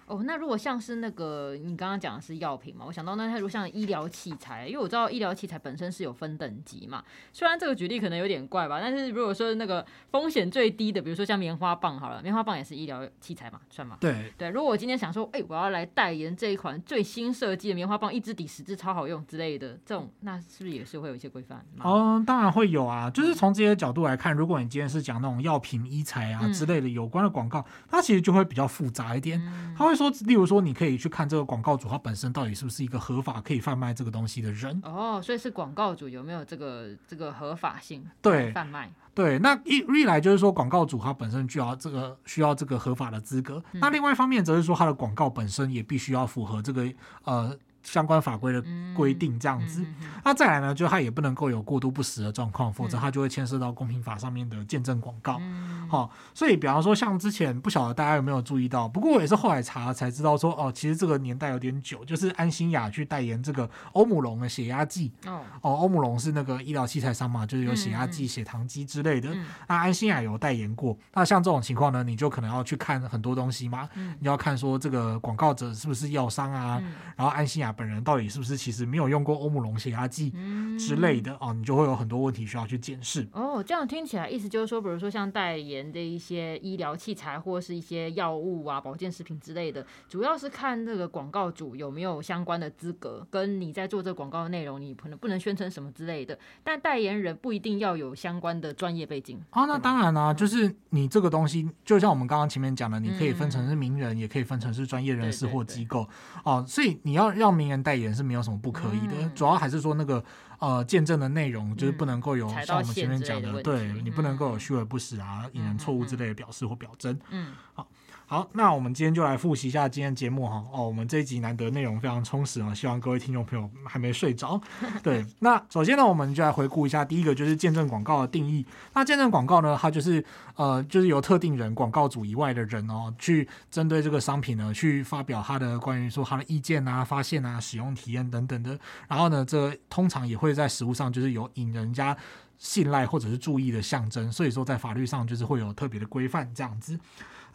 哦，那如果像是那个你刚刚讲的是药品嘛，我想到那它如果像医疗器材，因为我知道医疗器材本身是有分等级嘛。虽然这个举例可能有点怪吧，但是如果说那个风险最低的，比如说像棉花棒好了，棉花棒也是医疗器材嘛，算吗？对对。如果我今天想说，哎、欸，我要来代言这一款最新设计的棉花棒，一支抵十支超好用之类的，这种那是不是也是会有一些规范？嗯，当然会有啊。就是从这些角度来看，如果你今天是讲那种药品、医材啊之类的有关的广告，嗯、它其实就会比较复杂一点，它会。说，例如说，你可以去看这个广告主他本身到底是不是一个合法可以贩卖这个东西的人。哦，所以是广告主有没有这个这个合法性对贩卖？对，那一一来就是说广告主他本身需要这个需要这个合法的资格，嗯、那另外一方面则是说他的广告本身也必须要符合这个呃相关法规的规定这样子，那再来呢，就它也不能够有过度不实的状况，否则它就会牵涉到公平法上面的见证广告。好，所以比方说像之前不晓得大家有没有注意到，不过我也是后来查了才知道说，哦，其实这个年代有点久，就是安心雅去代言这个欧姆龙的血压计。哦，欧姆龙是那个医疗器材商嘛，就是有血压计、血糖机之类的。那安心雅有代言过，那像这种情况呢，你就可能要去看很多东西嘛，你要看说这个广告者是不是药商啊，然后安心亚。本人到底是不是其实没有用过欧姆龙血压计之类的、嗯、哦，你就会有很多问题需要去检视。哦，这样听起来意思就是说，比如说像代言的一些医疗器材或是一些药物啊、保健食品之类的，主要是看这个广告主有没有相关的资格，跟你在做这广告的内容，你可能不能宣称什么之类的。但代言人不一定要有相关的专业背景。啊，那当然啦、啊，就是你这个东西，就像我们刚刚前面讲的，你可以分成是名人，嗯、也可以分成是专业人士或机构。哦，所以你要让名人代言是没有什么不可以的，嗯、主要还是说那个呃见证的内容就是不能够有、嗯、像我们前面讲的，的对你不能够有虚而不实啊、引人错误之类的表示或表征。嗯，好。好，那我们今天就来复习一下今天节目哈。哦，我们这一集难得内容非常充实啊，希望各位听众朋友还没睡着。对，那首先呢，我们就来回顾一下，第一个就是见证广告的定义。那见证广告呢，它就是呃，就是由特定人、广告主以外的人哦，去针对这个商品呢，去发表他的关于说他的意见啊、发现啊、使用体验等等的。然后呢，这通常也会在实物上就是有引人家信赖或者是注意的象征，所以说在法律上就是会有特别的规范这样子。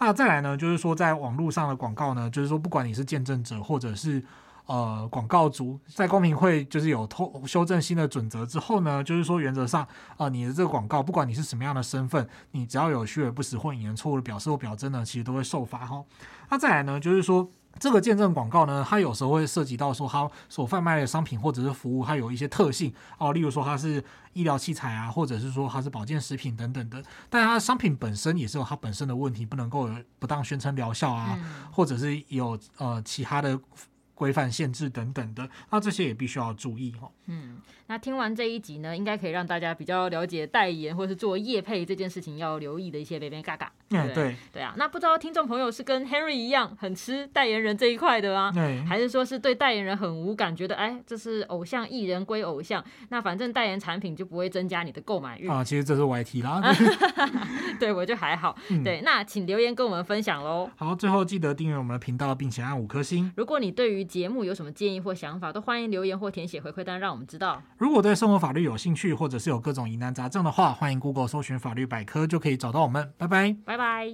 那再来呢，就是说在网络上的广告呢，就是说不管你是见证者或者是呃广告主，在公平会就是有偷修正新的准则之后呢，就是说原则上啊、你的这个广告不管你是什么样的身份，你只要有虚伪不实或引人错误的表示或表征呢，其实都会受罚哈。那再来呢，就是说。这个见证广告呢，它有时候会涉及到说，它所贩卖的商品或者是服务，它有一些特性哦，例如说它是医疗器材啊，或者是说它是保健食品等等的，但它的商品本身也是有它本身的问题，不能够有不当宣称疗效啊，或者是有呃其他的规范限制等等的，那这些也必须要注意哈。嗯。那听完这一集呢，应该可以让大家比较了解代言或是做业配这件事情要留意的一些眉眉角角。嗯，对，对啊。那不知道听众朋友是跟 Henry 一样很吃代言人这一块的啊，对，还是说是对代言人很无感，觉得哎，这是偶像艺人归偶像，那反正代言产品就不会增加你的购买欲啊。其实这是 YT 啦，对我就还好。嗯、对，那请留言跟我们分享喽。好，最后记得订阅我们的频道，并且按五颗星。如果你对于节目有什么建议或想法，都欢迎留言或填写回馈单，让我们知道。如果对生活法律有兴趣，或者是有各种疑难杂症的话，欢迎 Google 搜寻法律百科，就可以找到我们。拜拜，拜拜。